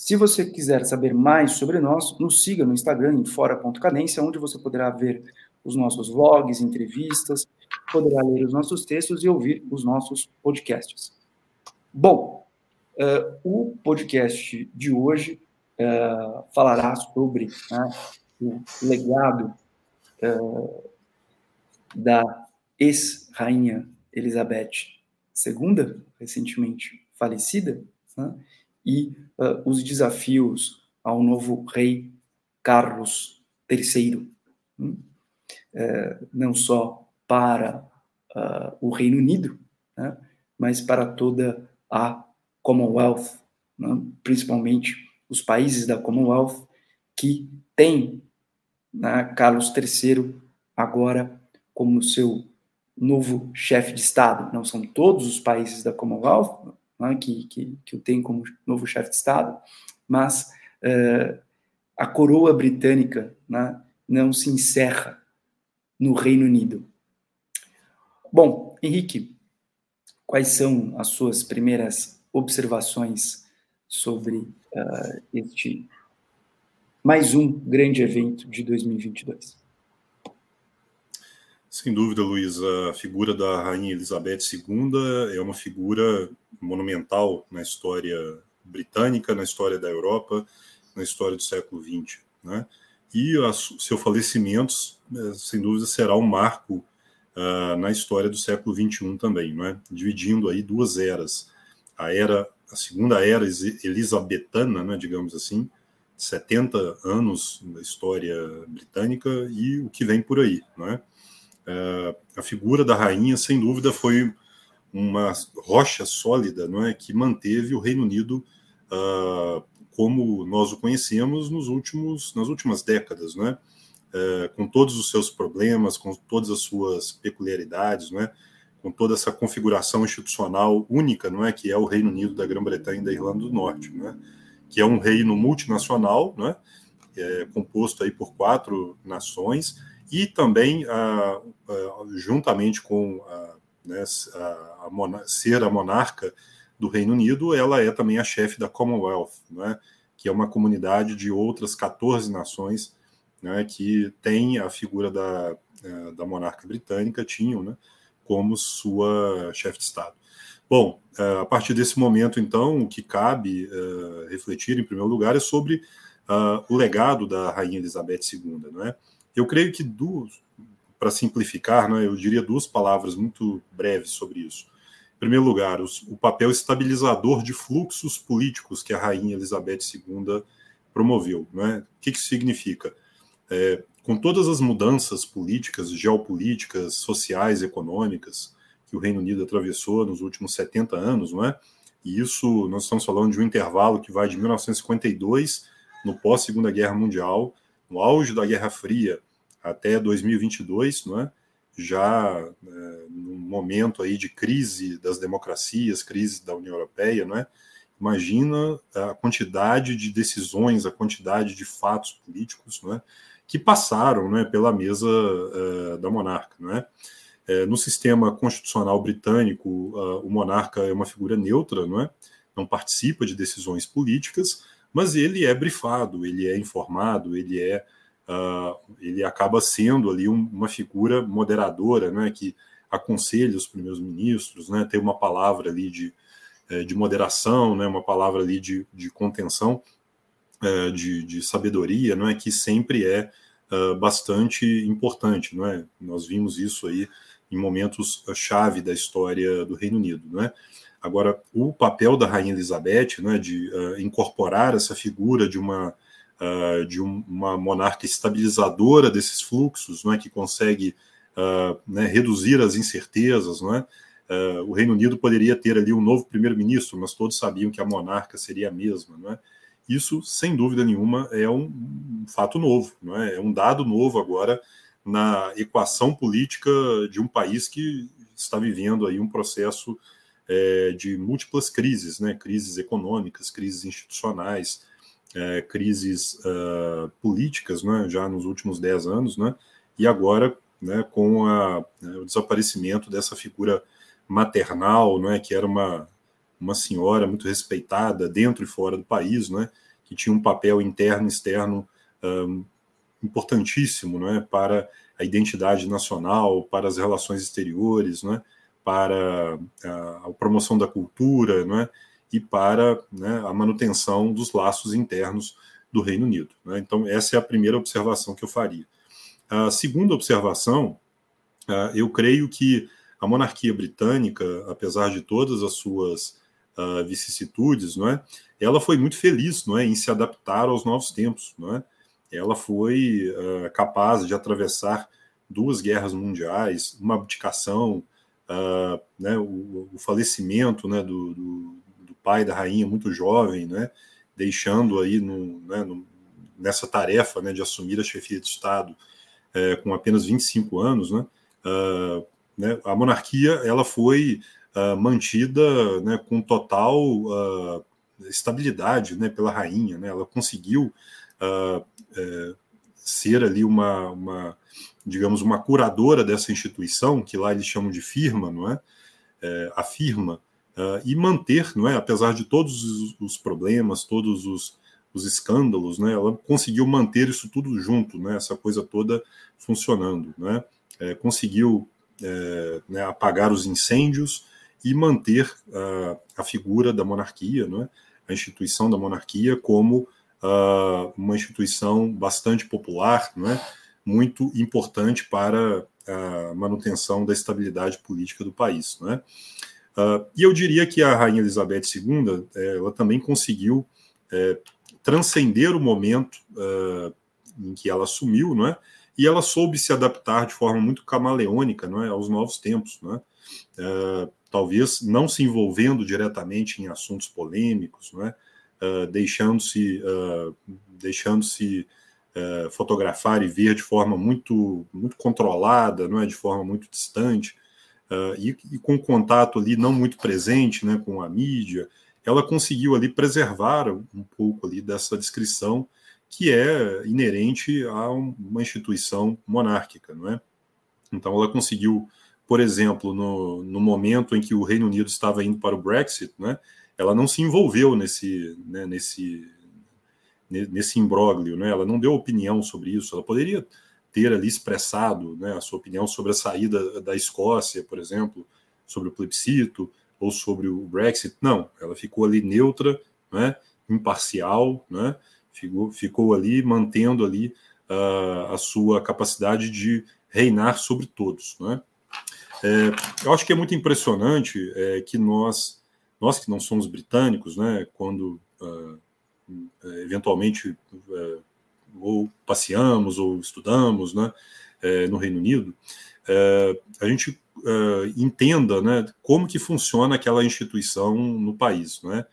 Se você quiser saber mais sobre nós, nos siga no Instagram em fora.cadência, onde você poderá ver os nossos vlogs, entrevistas, poderá ler os nossos textos e ouvir os nossos podcasts. Bom, uh, o podcast de hoje uh, falará sobre né, o legado uh, da ex-rainha Elizabeth II, recentemente falecida, né, e uh, os desafios ao novo rei Carlos III, uh, não só para uh, o Reino Unido, né, mas para toda a Commonwealth, né, principalmente os países da Commonwealth que têm né, Carlos III agora como seu novo chefe de Estado. Não são todos os países da Commonwealth, né, que, que, que o tem como novo chefe de Estado, mas uh, a coroa britânica né, não se encerra no Reino Unido. Bom, Henrique, quais são as suas primeiras observações sobre uh, este mais um grande evento de 2022? Sem dúvida, Luiz, a figura da Rainha Elizabeth II é uma figura monumental na história britânica, na história da Europa, na história do século XX. Né? E o seu falecimento, é, sem dúvida, será um marco uh, na história do século XXI também, né? dividindo aí duas eras. A era, a segunda era elisabetana, né, digamos assim, 70 anos da história britânica e o que vem por aí. Né? Uh, a figura da rainha, sem dúvida, foi uma rocha sólida não é, que manteve o Reino Unido uh, como nós o conhecemos nos últimos, nas últimas décadas, não é? Uh, com todos os seus problemas, com todas as suas peculiaridades, não é? com toda essa configuração institucional única, não é, que é o Reino Unido da Grã-Bretanha e da Irlanda do Norte, não é? que é um reino multinacional, não é? é composto aí por quatro nações e também, ah, ah, juntamente com a, né, a, ser a monarca do Reino Unido, ela é também a chefe da Commonwealth, né, que é uma comunidade de outras 14 nações né, que tem a figura da, da monarca britânica, tinham, né, como sua chefe de Estado. Bom, a partir desse momento, então, o que cabe uh, refletir, em primeiro lugar, é sobre uh, o legado da Rainha Elizabeth II. Não é? Eu creio que, para simplificar, né, eu diria duas palavras muito breves sobre isso. Em primeiro lugar, os, o papel estabilizador de fluxos políticos que a rainha Elizabeth II promoveu. Né? O que, que isso significa? É, com todas as mudanças políticas, geopolíticas, sociais, econômicas que o Reino Unido atravessou nos últimos 70 anos, não é? E isso nós estamos falando de um intervalo que vai de 1952, no pós-Segunda Guerra Mundial, no auge da Guerra Fria até 2022, não é? já é, num momento aí de crise das democracias, crise da União Europeia, não é? Imagina a quantidade de decisões, a quantidade de fatos políticos, não é? Que passaram, não é, pela mesa uh, da monarca, não é? é? no sistema constitucional britânico, uh, o monarca é uma figura neutra, não é? Não participa de decisões políticas, mas ele é brifado, ele é informado, ele é uh, ele acaba sendo ali um, uma figura moderadora, né, que aconselha os primeiros ministros, né, tem uma palavra ali de, eh, de moderação, né, uma palavra ali de, de contenção, uh, de, de, sabedoria, não é que sempre é uh, bastante importante, não é? Nós vimos isso aí em momentos chave da história do Reino Unido, não é? Agora, o papel da Rainha Elizabeth, né, de uh, incorporar essa figura de uma, uh, de um, uma monarca estabilizadora desses fluxos, não é, que consegue uh, né, reduzir as incertezas, não é? o Reino Unido poderia ter ali um novo primeiro-ministro, mas todos sabiam que a monarca seria a mesma, não é? isso, sem dúvida nenhuma, é um, fato novo, não é? é um dado novo agora na equação política de um país que está vivendo aí um processo é, de múltiplas crises, né? crises econômicas, crises institucionais, é, crises uh, políticas, né? já nos últimos dez anos, né? e agora né, com a, né, o desaparecimento dessa figura maternal, né, que era uma, uma senhora muito respeitada dentro e fora do país, né, que tinha um papel interno e externo um, importantíssimo né, para a identidade nacional, para as relações exteriores, né, para a, a promoção da cultura né, e para né, a manutenção dos laços internos do Reino Unido. Né. Então, essa é a primeira observação que eu faria. A segunda observação, uh, eu creio que a monarquia britânica, apesar de todas as suas uh, vicissitudes, não é? ela foi muito feliz não é? em se adaptar aos novos tempos. Não é? Ela foi uh, capaz de atravessar duas guerras mundiais, uma abdicação, né, o, o, falecimento né, do, do, pai da rainha muito jovem, né, deixando aí no, né, no, nessa tarefa né, de assumir a chefia de Estado é, com apenas 25 anos, né, uh, né, a monarquia ela foi uh, mantida né, com total uh, estabilidade né, pela rainha. Né, ela conseguiu é, ser ali uma, uma, digamos, uma curadora dessa instituição, que lá eles chamam de firma, não é? é a firma, e manter, não é? apesar de todos os, os problemas, todos os, os escândalos, né? ela conseguiu manter isso tudo junto, né? essa coisa toda funcionando. Né? É, conseguiu é, né, apagar os incêndios e manter uh, a figura da monarquia, né, a instituição da monarquia, como uh, uma instituição bastante popular, né, muito importante para a manutenção da estabilidade política do país. Né. Uh, e eu diria que a Rainha Elizabeth II ela também conseguiu é, transcender o momento em que ela assumiu, não é? e ela soube se adaptar de forma muito camaleônica não é, aos novos tempos. Não é? Uh, talvez não se envolvendo diretamente em assuntos polêmicos, não é? Uh, deixando-se uh, deixando-se fotografar e ver de forma muito muito controlada, não é, de forma muito distante e, e, com contato ali não muito presente, né, com a mídia, ela conseguiu ali preservar um pouco ali dessa descrição que é inerente a uma instituição monárquica, não é? Então ela conseguiu, por exemplo, no, no momento em que o Reino Unido estava indo para o Brexit, né, ela não se envolveu nesse, né, nesse, nesse imbróglio, né, ela não deu opinião sobre isso, ela poderia ter ali expressado né, a sua opinião sobre a saída da Escócia, por exemplo, sobre o plebiscito ou sobre o Brexit, não, ela ficou ali neutra, né, imparcial, né, ficou, ficou ali mantendo ali uh, a sua capacidade de reinar sobre todos. Né? É, eu acho que é muito impressionante é, que nós, nós que não somos britânicos, né, quando uh, eventualmente uh, ou passeamos ou estudamos né, é, no Reino Unido, é, a gente entenda né, como que funciona aquela instituição no país. Né?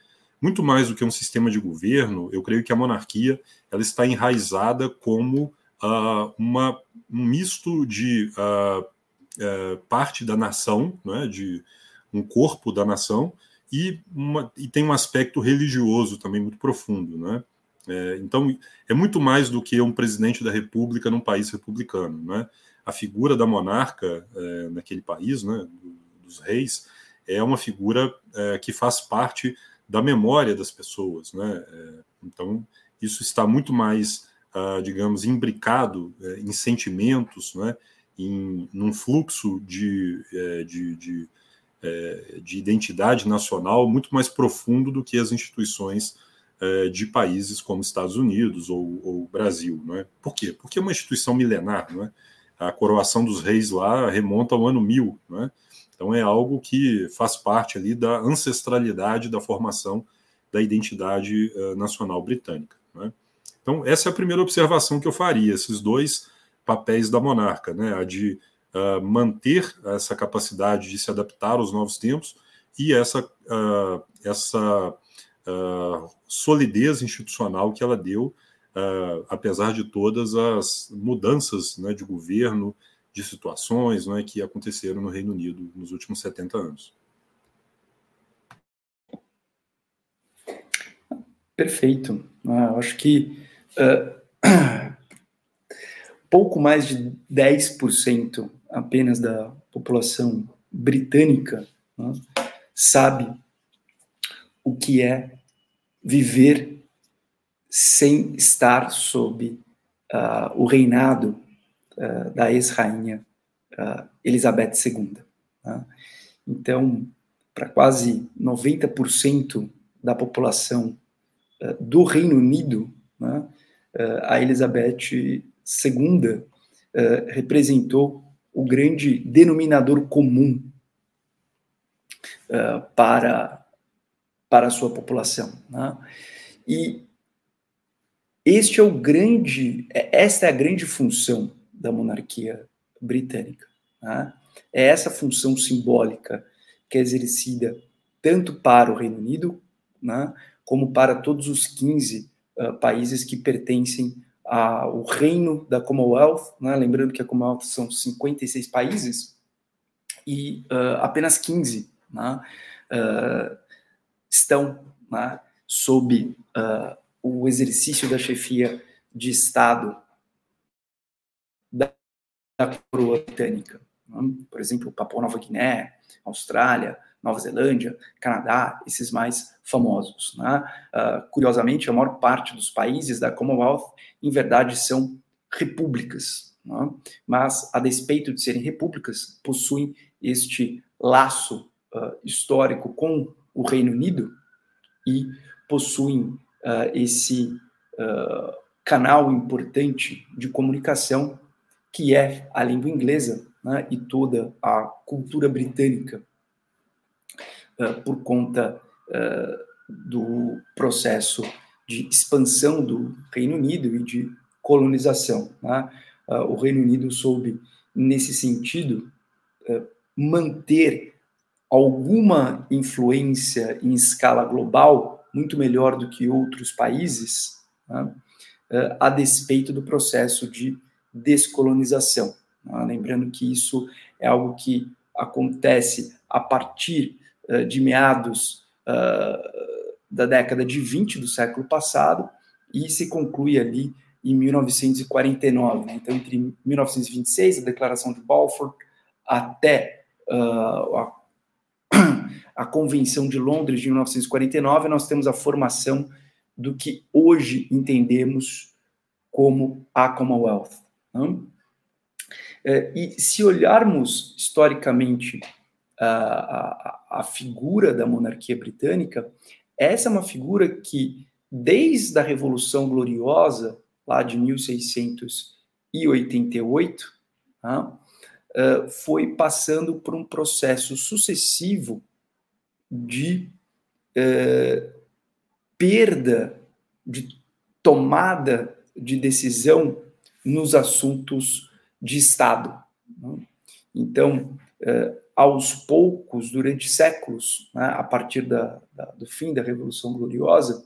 muito mais do que um sistema de governo, eu creio que a monarquia ela está enraizada como uh, uma, um misto de uh, uh, parte da nação, né, de um corpo da nação, e, uma, e tem um aspecto religioso também muito profundo. Né? É, então, é muito mais do que um presidente da república num país republicano. Né? A figura da monarca é, naquele país, né, dos reis, é uma figura é, que faz parte da memória das pessoas, né? É, então isso está muito mais, uh, digamos, imbricado uh, em sentimentos, né? Em num fluxo de, uh, de, de, é, de, identidade nacional muito mais profundo do que as instituições é, de países como Estados Unidos ou, ou Brasil, não é? Por quê? Porque é uma instituição milenar, não é? A coroação dos reis lá remonta ao ano mil, não é? Então é algo que faz parte ali da ancestralidade da formação da identidade uh, nacional britânica. Né? Então essa é a primeira observação que eu faria, esses dois papéis da monarca, né? a de uh, manter essa capacidade de se adaptar aos novos tempos e essa, uh, essa uh, solidez institucional que ela deu, uh, apesar de todas as mudanças né, de governo, de situações né, que aconteceram no Reino Unido nos últimos 70 anos. Perfeito. Ah, acho que uh, pouco mais de 10% apenas da população britânica né, sabe o que é viver sem estar sob uh, o reinado uh, da ex-rainha uh, Elizabeth II. Né? Então, para quase 90% da população do Reino Unido, né, a Elizabeth II representou o grande denominador comum para para a sua população. Né? E este é o grande, é, esta é a grande função da monarquia britânica. Né? É essa função simbólica que é exercida tanto para o Reino Unido, né, como para todos os 15 uh, países que pertencem ao reino da Commonwealth, né, lembrando que a Commonwealth são 56 países e uh, apenas 15 né, uh, estão né, sob uh, o exercício da chefia de Estado da, da coroa britânica. Né? Por exemplo, Papua Nova Guiné, Austrália, Nova Zelândia, Canadá, esses mais famosos. Né? Uh, curiosamente, a maior parte dos países da Commonwealth, em verdade, são repúblicas, né? mas, a despeito de serem repúblicas, possuem este laço uh, histórico com o Reino Unido e possuem uh, esse uh, canal importante de comunicação que é a língua inglesa né, e toda a cultura britânica uh, por conta do processo de expansão do Reino Unido e de colonização. Né? o Reino Unido soube, nesse sentido, manter alguma influência em escala global, muito melhor do que outros países, né, eh, a despeito do processo de descolonização. Né? Lembrando que isso é algo que acontece a partir uh, de meados uh, da década de 20 do século passado e se conclui ali em 1949. Né? Então, entre 1926, a Declaração de Balfour, até uh, a a Convenção de Londres de 1949, nós temos a formação do que hoje entendemos como a Commonwealth. Né? E se olharmos historicamente a, a, a, figura da monarquia britânica, essa é uma figura que, desde a Revolução Gloriosa, lá de 1688, né, foi passando por um processo sucessivo de é, perda de tomada de decisão nos assuntos de Estado. Né? Então, é, aos poucos, durante séculos, né, a partir da, da, do fim da Revolução Gloriosa,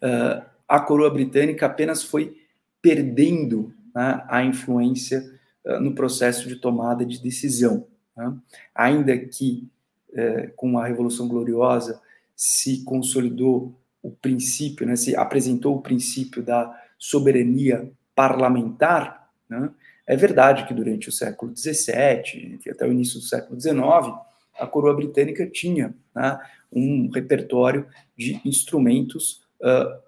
é, a coroa britânica apenas foi perdendo né, a influência é, no processo de tomada de decisão. Né? Ainda que é, com a Revolução Gloriosa, se consolidou o princípio, né, se apresentou o princípio da soberania parlamentar, né, é verdade que durante o século XVII, até o início do século XIX, a coroa britânica tinha né, um repertório de instrumentos uh,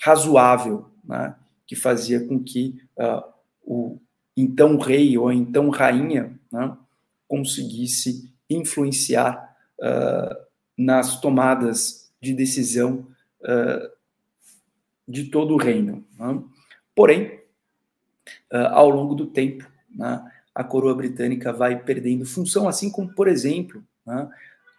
razoável, né, que fazia com que uh, o então rei ou então rainha né, conseguisse influenciar uh, nas tomadas de decisão uh, de todo o reino. Né? Porém, uh, ao longo do tempo, né, a coroa britânica vai perdendo função, assim como, por exemplo, né,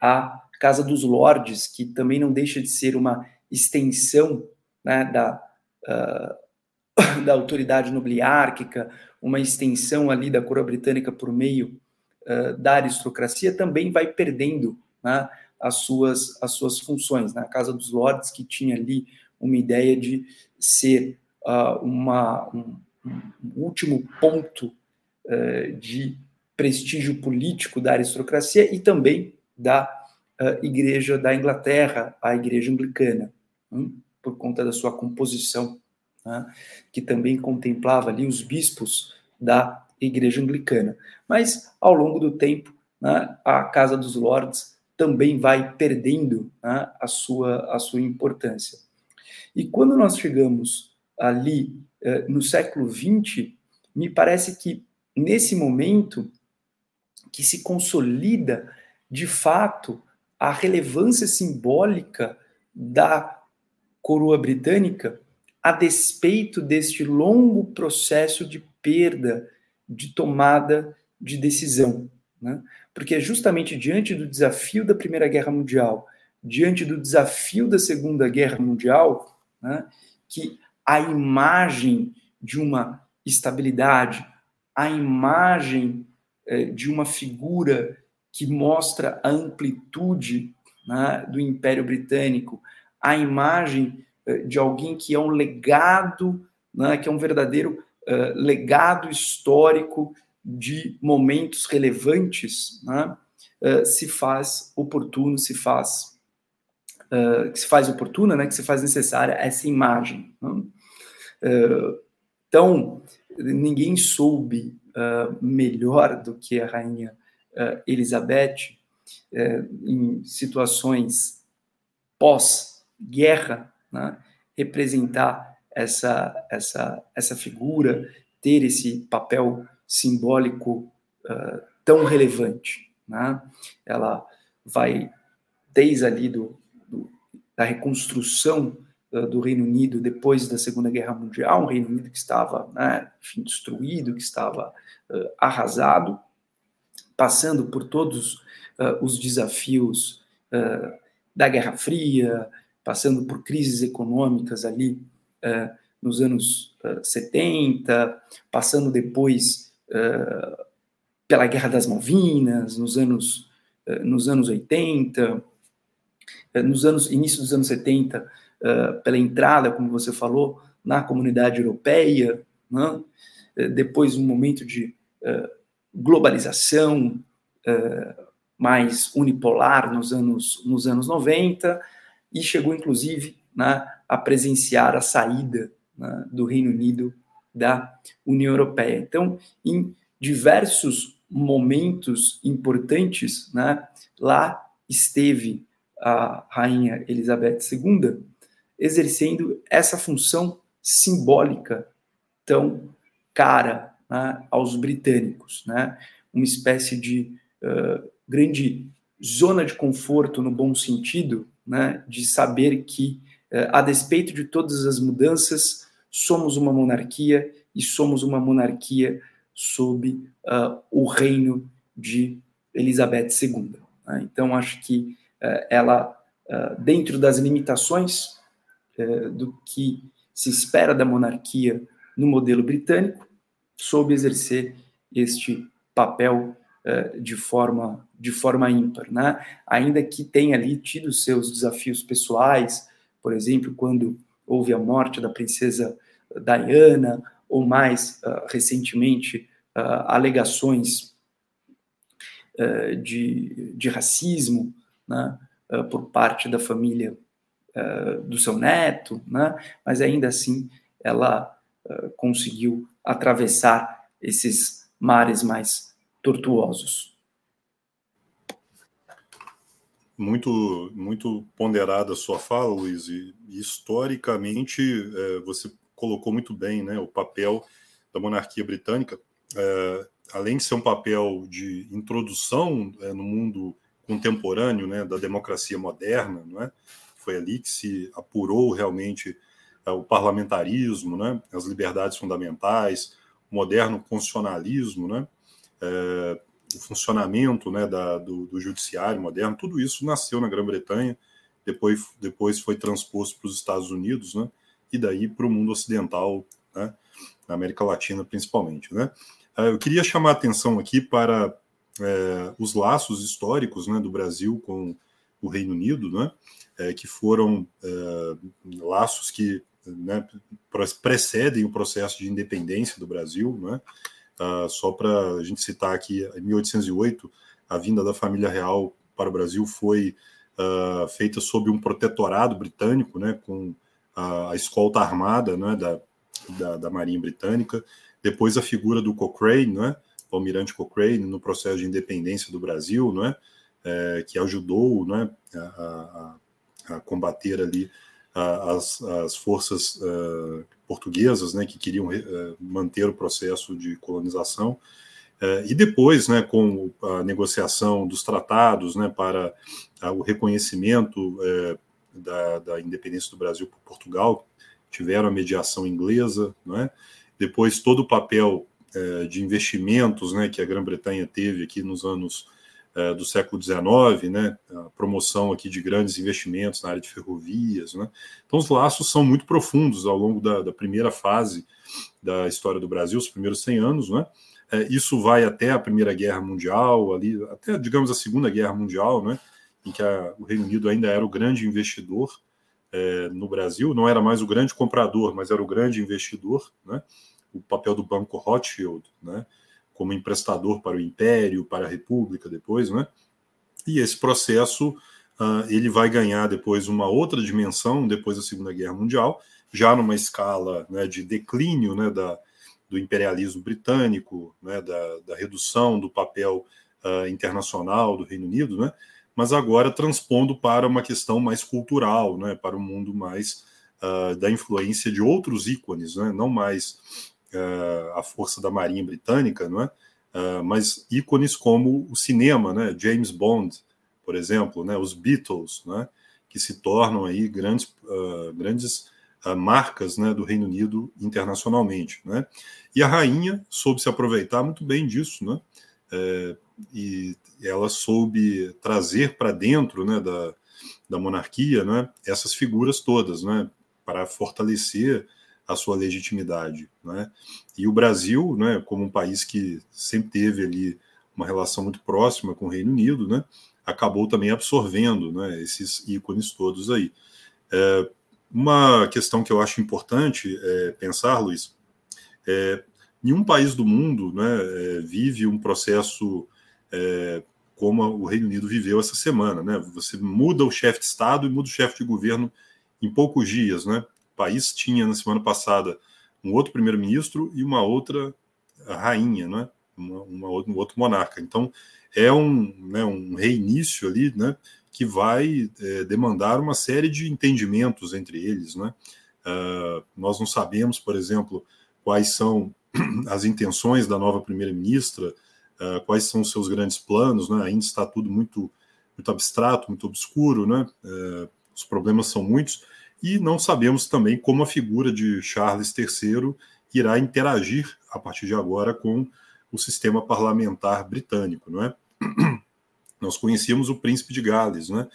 a Casa dos Lordes, que também não deixa de ser uma extensão né, da, uh, da autoridade nobiliárquica, uma extensão ali da coroa britânica por meio uh, da aristocracia, também vai perdendo né, as suas, as suas funções. Na né? Casa dos Lordes, que tinha ali uma ideia de ser uh, uma, um, um, último ponto uh, de prestígio político da aristocracia e também da uh, Igreja da Inglaterra, a Igreja Anglicana, hein? por conta da sua composição, né? que também contemplava ali os bispos da Igreja Anglicana. Mas, ao longo do tempo, né, a Casa dos Lordes também vai perdendo né, a, sua, a sua importância. E quando nós chegamos ali eh, no século XX, me parece que nesse momento que se consolida de fato a relevância simbólica da coroa britânica a despeito deste longo processo de perda de tomada de decisão. Né? Porque é justamente diante do desafio da Primeira Guerra Mundial, diante do desafio da Segunda Guerra Mundial, né, que a imagem de uma estabilidade, a imagem eh, de uma figura que mostra a amplitude né, do Império Britânico, a imagem eh, de alguém que é um legado, né, que é um verdadeiro uh, legado histórico de momentos relevantes, né, uh, se faz oportuno, se faz uh, se faz oportuna, né, que se faz necessária essa imagem. Né? então, ninguém soube melhor do que a rainha Elizabeth em situações pós-guerra, né, representar essa, essa, essa figura, ter esse papel simbólico uh, tão relevante. Né? Ela vai, desde ali do, do da reconstrução uh, do Reino Unido depois da Segunda Guerra Mundial, um Reino Unido que estava né, enfim, destruído, que estava uh, arrasado, passando por todos os desafios da Guerra Fria, passando por crises econômicas ali nos anos 70, passando depois uh, pela Guerra das Malvinas, nos anos, uh, nos anos 80, uh, eh, nos anos início dos anos 70, pela entrada, como você falou, na comunidade europeia, né? depois um momento de globalização mais unipolar nos anos, nos anos 90, e chegou, inclusive, né, a presenciar a saída né, do Reino Unido da União Europeia. Então, em diversos momentos importantes, né, lá esteve a rainha Elizabeth II exercendo essa função simbólica tão cara né, aos britânicos, né, uma espécie de uh, grande zona de conforto no bom sentido, né, de saber que, uh, a despeito de todas as mudanças, somos uma monarquia e somos uma monarquia sob uh, o reino de Elizabeth II. Né? Então, acho que uh, ela, uh, dentro das limitações do que se espera da monarquia no modelo britânico, soube exercer este papel de forma de forma ímpar, né? Ainda que tenha ali tido seus desafios pessoais, por exemplo, quando houve a morte da princesa Diana, ou mais uh, recentemente, uh, alegações uh, de, de racismo né, por parte da família do seu neto, né, mas ainda assim ela conseguiu atravessar esses mares mais tortuosos muito muito ponderada a sua fala, Luiz, e historicamente é, você colocou muito bem né, o papel da monarquia britânica, é, além de ser um papel de introdução é, no mundo contemporâneo né, da democracia moderna, não é? foi ali que se apurou realmente é, o parlamentarismo, né, as liberdades fundamentais, o moderno constitucionalismo, né, é, o funcionamento né, da, do, do, judiciário moderno, tudo isso nasceu na Grã-Bretanha, depois, depois foi transposto para os Estados Unidos, né, e daí para o mundo ocidental, né, na América Latina principalmente. Né. Ah, eu queria chamar a atenção aqui para é, os laços históricos né, do Brasil com o Reino Unido, né, é, que foram é, laços que né, precedem o processo de independência do Brasil. Né, uh, só para a gente citar aqui, em 1808, a vinda da família real para o Brasil foi uh, feita sob um protetorado britânico, né, com a, a escolta armada né, da, da, da, Marinha Britânica. Depois a figura do Cochrane, né, o almirante Cochrane, no processo de independência do Brasil, né, é, que ajudou né, a, a, a combater ali as, as forças uh, portuguesas né, que queriam uh, manter o processo de colonização. Uh, e depois, né, com a negociação dos tratados né, para o reconhecimento da, da, independência do Brasil por Portugal, tiveram a mediação inglesa, né, depois todo o papel de investimentos né, que a Grã-Bretanha teve aqui nos anos é, do século XIX, né, a promoção aqui de grandes investimentos na área de ferrovias. Né? Então, os laços são muito profundos ao longo da, da primeira fase da história do Brasil, os primeiros 100 anos. Né? É, isso vai até a Primeira Guerra Mundial, ali, até, digamos, a Segunda Guerra Mundial, né, em que a, o Reino Unido ainda era o grande investidor é, no Brasil, não era mais o grande comprador, mas era o grande investidor, né? o papel do Banco Rothschild, né? Como emprestador para o Império, para a República depois, né? E esse processo uh, ele vai ganhar depois uma outra dimensão depois da Segunda Guerra Mundial, já numa escala né, de declínio né, da, do imperialismo britânico, né, da, da redução do papel uh, internacional do Reino Unido, né? Mas agora transpondo para uma questão mais cultural, né, para um mundo mais uh, da influência de outros ícones, né, não mais a força da Marinha Britânica, não é? Uh, mas ícones como o cinema, né? James Bond, por exemplo, né? Os Beatles, né? Que se tornam aí grandes, uh, grandes marcas, né? Do Reino Unido internacionalmente, né? E a rainha soube se aproveitar muito bem disso, né? E ela soube trazer para dentro, né? Da, da monarquia, né? Essas figuras todas, né? Para fortalecer a sua legitimidade. Né? E o Brasil, né, como um país que sempre teve ali uma relação muito próxima com o Reino Unido, né, acabou também absorvendo né, esses ícones todos aí. É, uma questão que eu acho importante é pensar, Luiz, é, nenhum país do mundo né, é, vive um processo é, como o Reino Unido viveu essa semana. Né? Você muda o chefe de Estado e muda o chefe de governo em poucos dias. Né? País tinha na semana passada um outro primeiro-ministro e uma outra rainha, né? Uma, uma, um outro monarca. Então é um, né, um reinício ali, né? Que vai é, demandar uma série de entendimentos entre eles, né? Uh, nós não sabemos, por exemplo, quais são as intenções da nova primeira-ministra, uh, quais são os seus grandes planos, né? Ainda está tudo muito muito abstrato, muito obscuro, né? Uh, os problemas são muitos e não sabemos também como a figura de Charles III irá interagir a partir de agora com o sistema parlamentar britânico, não é? Nós conhecíamos o príncipe de Gales, né?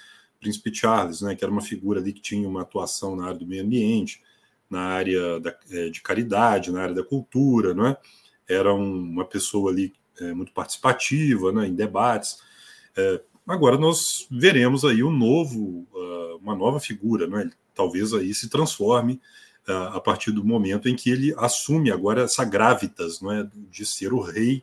príncipe Charles, né, que era uma figura ali que tinha uma atuação na área do meio ambiente, na área da, é, de caridade, na área da cultura, não é? Era um, uma pessoa ali é, muito participativa, né, em debates. É, agora nós veremos aí um novo, uh, uma nova figura, não é? talvez aí se transforme uh, a partir do momento em que ele assume agora essa gravitas não é, de ser o rei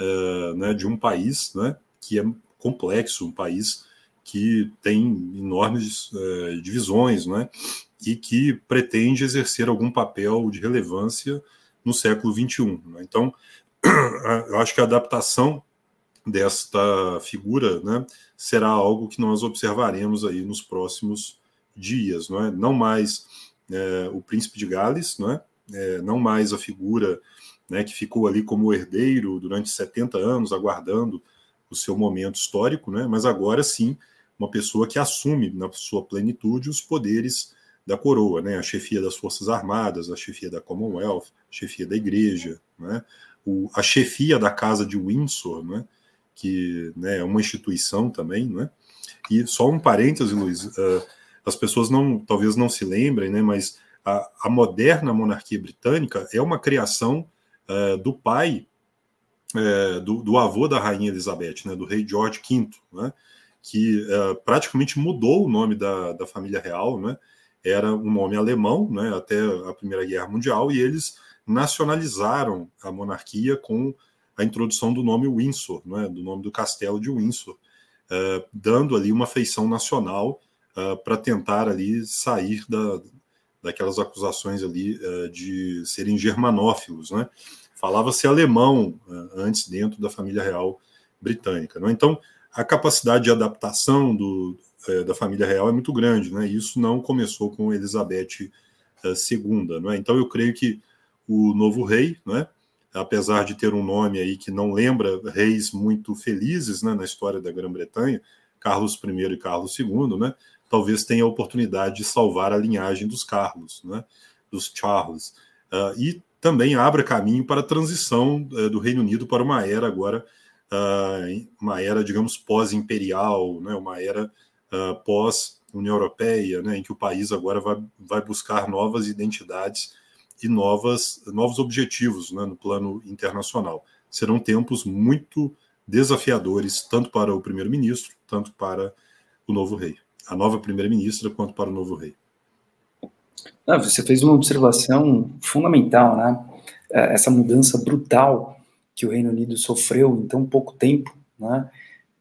uh, né, de um país né, que é complexo, um país que tem enormes uh, divisões não é, e que pretende exercer algum papel de relevância no século XXI. Né? Então, eu acho que a adaptação desta figura né, será algo que nós observaremos aí nos próximos dias, não é? Não mais é, o príncipe de Gales, não é? é? Não mais a figura né, que ficou ali como herdeiro durante 70 anos, aguardando o seu momento histórico, né? Mas agora sim, uma pessoa que assume na sua plenitude os poderes da coroa, né? A chefia das Forças Armadas, a chefia da Commonwealth, a chefia da Igreja, né? O, a chefia da Casa de Windsor, né? Que né, é uma instituição também, né? E só um parêntese, Luiz. Uh, as pessoas não, talvez não se lembrem, né, mas a, a moderna monarquia britânica é uma criação uh, do pai, uh, do, do, avô da rainha Elizabeth, né, do rei George V. Né? que praticamente mudou o nome da, da família real, né? Era um nome alemão, né? Até a Primeira Guerra Mundial, e eles nacionalizaram a monarquia com a introdução do nome Windsor, né? Do nome do castelo de Windsor, uh, dando ali uma feição nacional uh, para tentar ali sair da, daquelas acusações ali de serem germanófilos, né? Falava-se alemão antes dentro da família real britânica, né? Então a capacidade de adaptação do, é, da família real é muito grande, né? Isso não começou com Elizabeth II, é? Então eu creio que o novo rei, né? Apesar de ter um nome aí que não lembra reis muito felizes, né, na história da Grã-Bretanha, Carlos I e Carlos II, né? Talvez tenha a oportunidade de salvar a linhagem dos Carlos, né? Dos Charles uh, e também abra caminho para a transição uh, do Reino Unido para uma era agora uh, uma era, digamos, pós-imperial, né, uma era uh, pós-União Europeia, né, em que o país agora vai, vai buscar novas identidades e novas, novos objetivos né, no plano internacional. Serão tempos muito desafiadores, tanto para o primeiro-ministro, tanto para o novo rei, a nova primeira-ministra, quanto para o novo rei. Ah, você fez uma observação fundamental, né? É, essa mudança brutal que o Reino Unido sofreu em tão pouco tempo, né,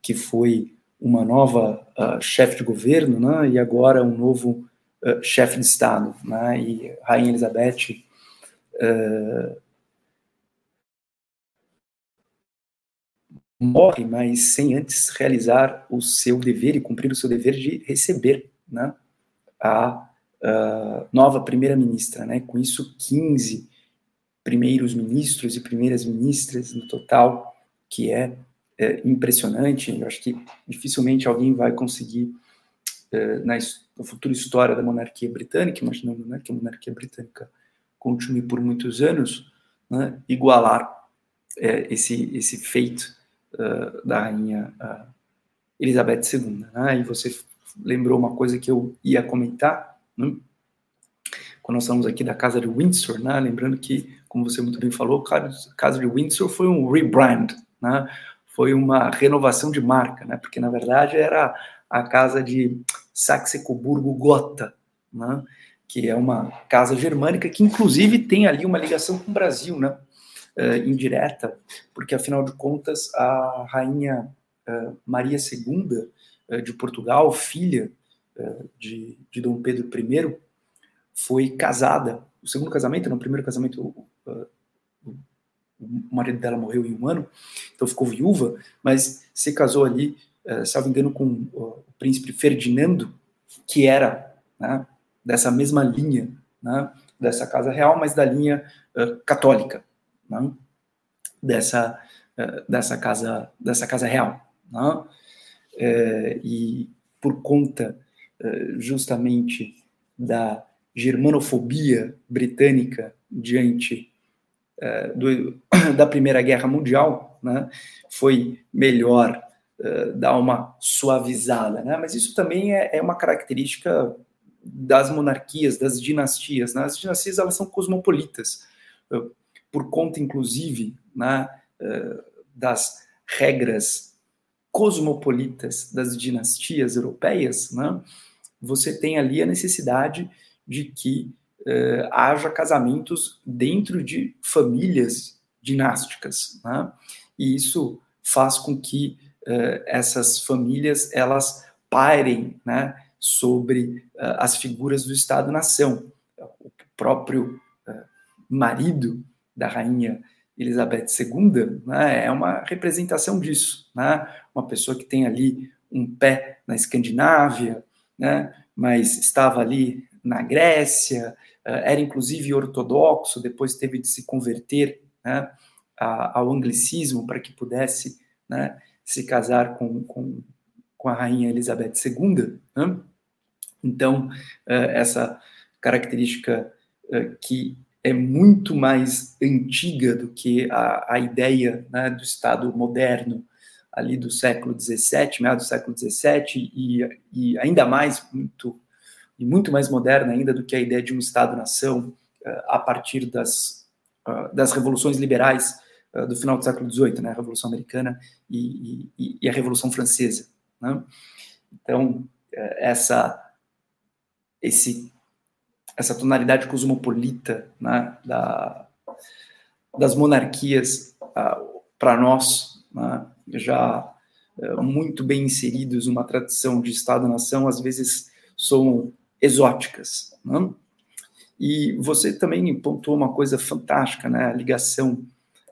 que foi uma nova uh, chefe de governo, né, e agora um novo uh, chefe de Estado, né, e Rainha Elizabeth uh, morre, mas sem antes realizar o seu dever e cumprir o seu dever de receber, né, a nova primeira-ministra, né, com isso 15 primeiros ministros e primeiras ministras no total, que é, é impressionante. Eu acho que dificilmente alguém vai conseguir, na, na, futura história da monarquia britânica, imaginando né, que a monarquia britânica continue por muitos anos, né, igualar é, esse, esse feito uh, da rainha uh, Elizabeth II. Né? E você lembrou uma coisa que eu ia comentar, né? quando nós falamos aqui da Casa de Windsor, né? lembrando que como você muito bem falou, o caso de Windsor foi um rebrand, né? foi uma renovação de marca, né? porque na verdade era a casa de Saxe-Coburgo-Gotha, né? Que é uma casa germânica que inclusive tem ali uma ligação com o Brasil, né? Uh, indireta, porque afinal de contas a rainha uh, Maria II uh, eh, de Portugal, filha de, de Dom Pedro I, foi casada. O segundo casamento, no primeiro casamento o marido dela morreu em um ano, então ficou viúva, mas se casou ali, salvo engano, com o príncipe Ferdinando, que era né, dessa mesma linha, né, dessa casa real, mas da linha uh, católica, né, dessa, uh, dessa, casa, dessa casa real. Né, é, e por conta justamente da germanofobia britânica diante uh, do, da Primeira Guerra Mundial, né, foi melhor uh, dar uma suavizada. Né? Mas isso também é, é uma característica das monarquias, das dinastias. Né? As dinastias elas são cosmopolitas, uh, por conta, inclusive, né, das regras cosmopolitas das dinastias europeias, né? você tem ali a necessidade de que uh, haja casamentos dentro de famílias dinásticas, né? E isso faz com que uh, essas famílias elas pairem, né, sobre uh, as figuras do Estado-nação. O próprio marido da rainha Elizabeth II né, é uma representação disso, né? Uma pessoa que tem ali um pé na Escandinávia, né, mas estava ali na Grécia, eh, era inclusive ortodoxo, depois teve de se converter né, ao anglicismo para que pudesse né, se casar com, com, com, a rainha Elizabeth II. Né? Então, eh, essa característica eh, que é muito mais antiga do que a, a ideia né, do Estado moderno ali do século XVII, meados do século XVII, e, e ainda mais muito e muito mais moderna ainda do que a ideia de um Estado-nação uh, a partir das, uh, das revoluções liberais do final do século XVIII, né, a Revolução Americana e, e, e, a Revolução Francesa. Né? Então, essa, esse, essa tonalidade cosmopolita né, da, das monarquias uh, para nós, né, já uh, muito bem inseridos numa tradição de Estado-nação, às vezes são exóticas. Né? E você também pontuou uma coisa fantástica, né, a ligação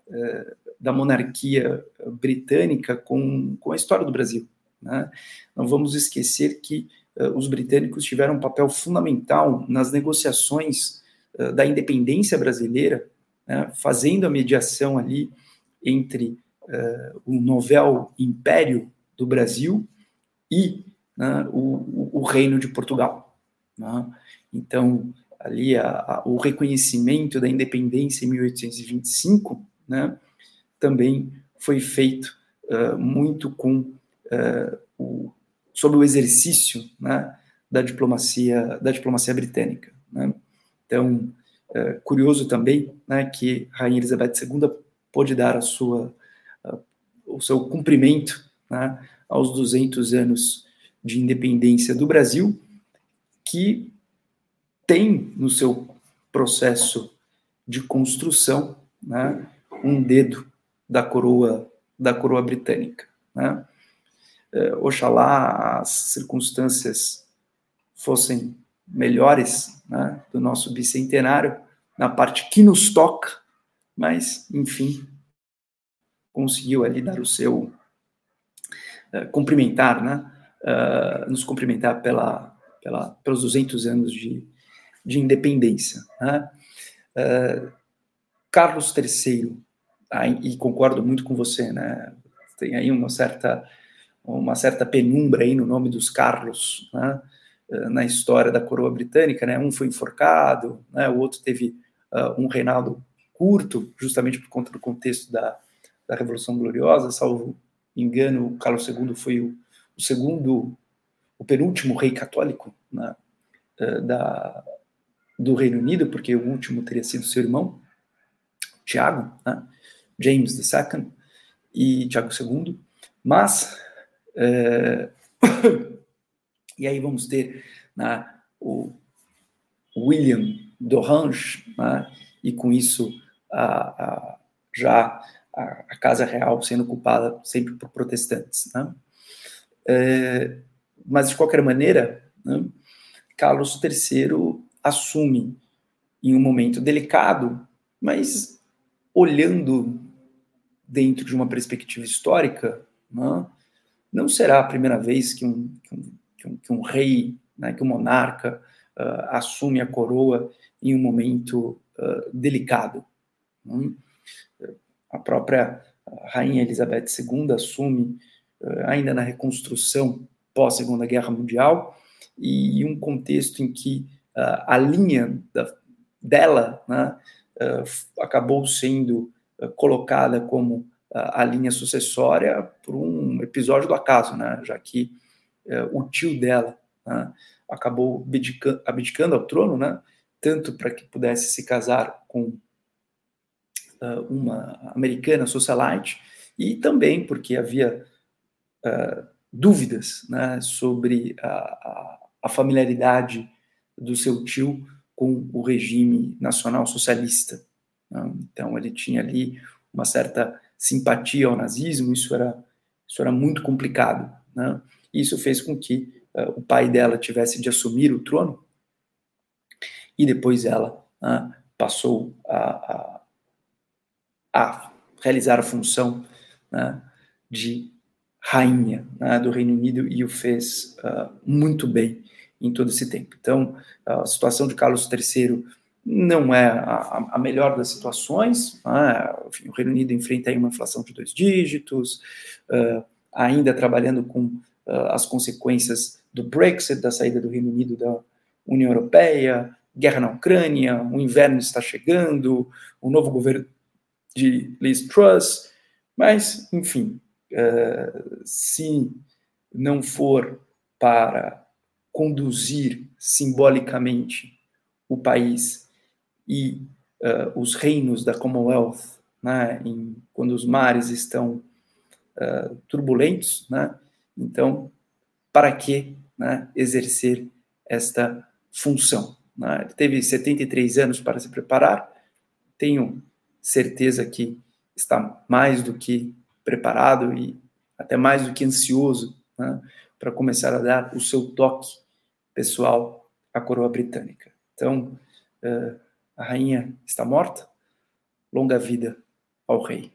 uh, da monarquia britânica com, com a história do Brasil. Né? Não vamos esquecer que os britânicos tiveram um papel fundamental nas negociações uh, da independência brasileira, né? fazendo a mediação ali entre uh, o novel império do Brasil e né, o, o, Reino de Portugal. Né? Então, ali a, a, o reconhecimento da independência em 1825 né, também foi feito muito com uh, o, sobre o exercício né, da diplomacia da diplomacia britânica. Né? Então, uh, curioso também né, que Rainha Elizabeth II pôde dar a sua uh, o seu cumprimento né, aos 200 anos de independência do Brasil, que tem no seu processo de construção né, um dedo da coroa da coroa britânica. Né? Eh, oxalá as circunstâncias fossem melhores né, do nosso bicentenário, na parte que nos toca, mas, enfim, conseguiu ali dar o seu uh, cumprimentar, né, uh, nos cumprimentar pela, pela, pelos 200 anos de, de independência. Né? Carlos III, e concordo muito com você, né, tem aí uma certa uma certa penumbra aí no nome dos Carlos, né, eh, na história da coroa britânica, né, um foi enforcado, né, o outro teve uh, um reinado curto, justamente por conta do contexto da, da Revolução Gloriosa, salvo engano, Carlos II foi o, o segundo, o penúltimo rei católico né, uh, da, do Reino Unido, porque o último teria sido seu irmão, Tiago, né, James II, e Tiago II, mas é... e aí vamos ter né, o William d'Orange, né, e com isso a, a, já a, a, Casa Real sendo ocupada sempre por protestantes. Né? É, mas, de qualquer maneira, né, Carlos III assume em um momento delicado, mas olhando dentro de uma perspectiva histórica, né, não será a primeira vez que um, que um, que um, que um rei, né, que um monarca uh, assume a coroa em um momento uh, delicado. Hum? A própria rainha Elizabeth II assume uh, ainda na reconstrução pós Segunda Guerra Mundial e um contexto em que a linha da, dela né, acabou sendo colocada como a, linha sucessória por um episódio do acaso, né? já que é, o tio dela né, acabou abdicando, abdicando ao trono, né? tanto para que pudesse se casar com uh, uma americana socialite, e também porque havia uh, dúvidas né, sobre a, a, a, familiaridade do seu tio com o regime nacional socialista. Né? Então, ele tinha ali uma certa simpatia ao nazismo, isso era, isso era muito complicado. Né? Isso fez com que uh, o pai dela tivesse de assumir o trono e depois ela uh, passou a, a, a, realizar a função né, de rainha né, do Reino Unido e o fez uh, muito bem em todo esse tempo. Então, a situação de Carlos III não é a, a melhor das situações. Né? O Reino Unido enfrenta aí uma inflação de dois dígitos, uh, ainda trabalhando com uh, as consequências do Brexit, da saída do Reino Unido da União Europeia, guerra na Ucrânia, o inverno está chegando, o novo governo de Liz Truss, mas, enfim, uh, se não for para conduzir simbolicamente o país e uh, os reinos da Commonwealth, né, em, quando os mares estão uh, turbulentos, né, então para que né, exercer esta função. Né? Ele teve 73 anos para se preparar, tenho certeza que está mais do que preparado e até mais do que ansioso né, para começar a dar o seu toque pessoal à coroa britânica. Então, uh, a rainha está morta, longa vida ao rei.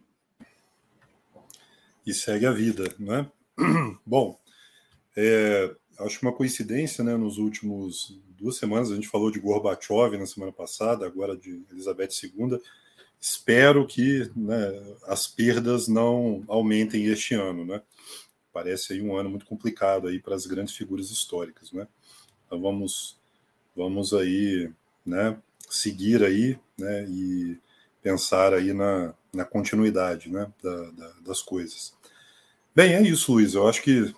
E segue a vida, né? Bom, é, acho uma coincidência, né? Nos últimos duas semanas a gente falou de Gorbachev na semana passada, agora de Elizabeth II. Espero que né, as perdas não aumentem este ano, né? Parece aí um ano muito complicado aí para as grandes figuras históricas, né? Então vamos, vamos aí, né? Seguir aí, né? E pensar aí na, na continuidade, né? Da, da, das coisas. Bem, é isso, Luiz. Eu acho que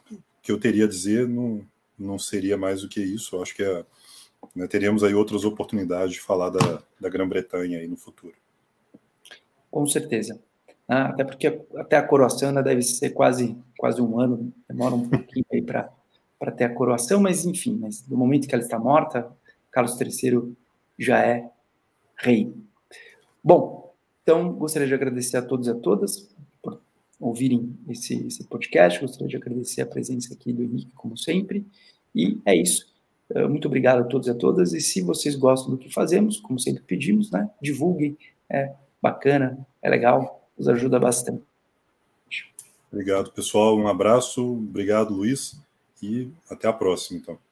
que eu teria a dizer não, não seria mais do que isso. Eu acho que é, né, teríamos aí outras oportunidades de falar da, da Grã-Bretanha aí no futuro. Com certeza. Ah, até porque até a coroação ainda deve ser quase, quase um ano, demora um pouquinho aí para ter a coroação, mas enfim, mas do momento que ela está morta, Carlos III já é rei. Bom, então gostaria de agradecer a todos e a todas ouvirem esse, esse podcast. Gostaria de agradecer a presença aqui do Henrique, como sempre. E é isso. Eh, muito obrigado a todos e a todas. E se vocês gostam do que fazemos, como sempre pedimos, né, divulguem. É bacana, é legal, nos ajuda bastante. Obrigado, pessoal. Um abraço. Obrigado, Luiz. E até a próxima, então.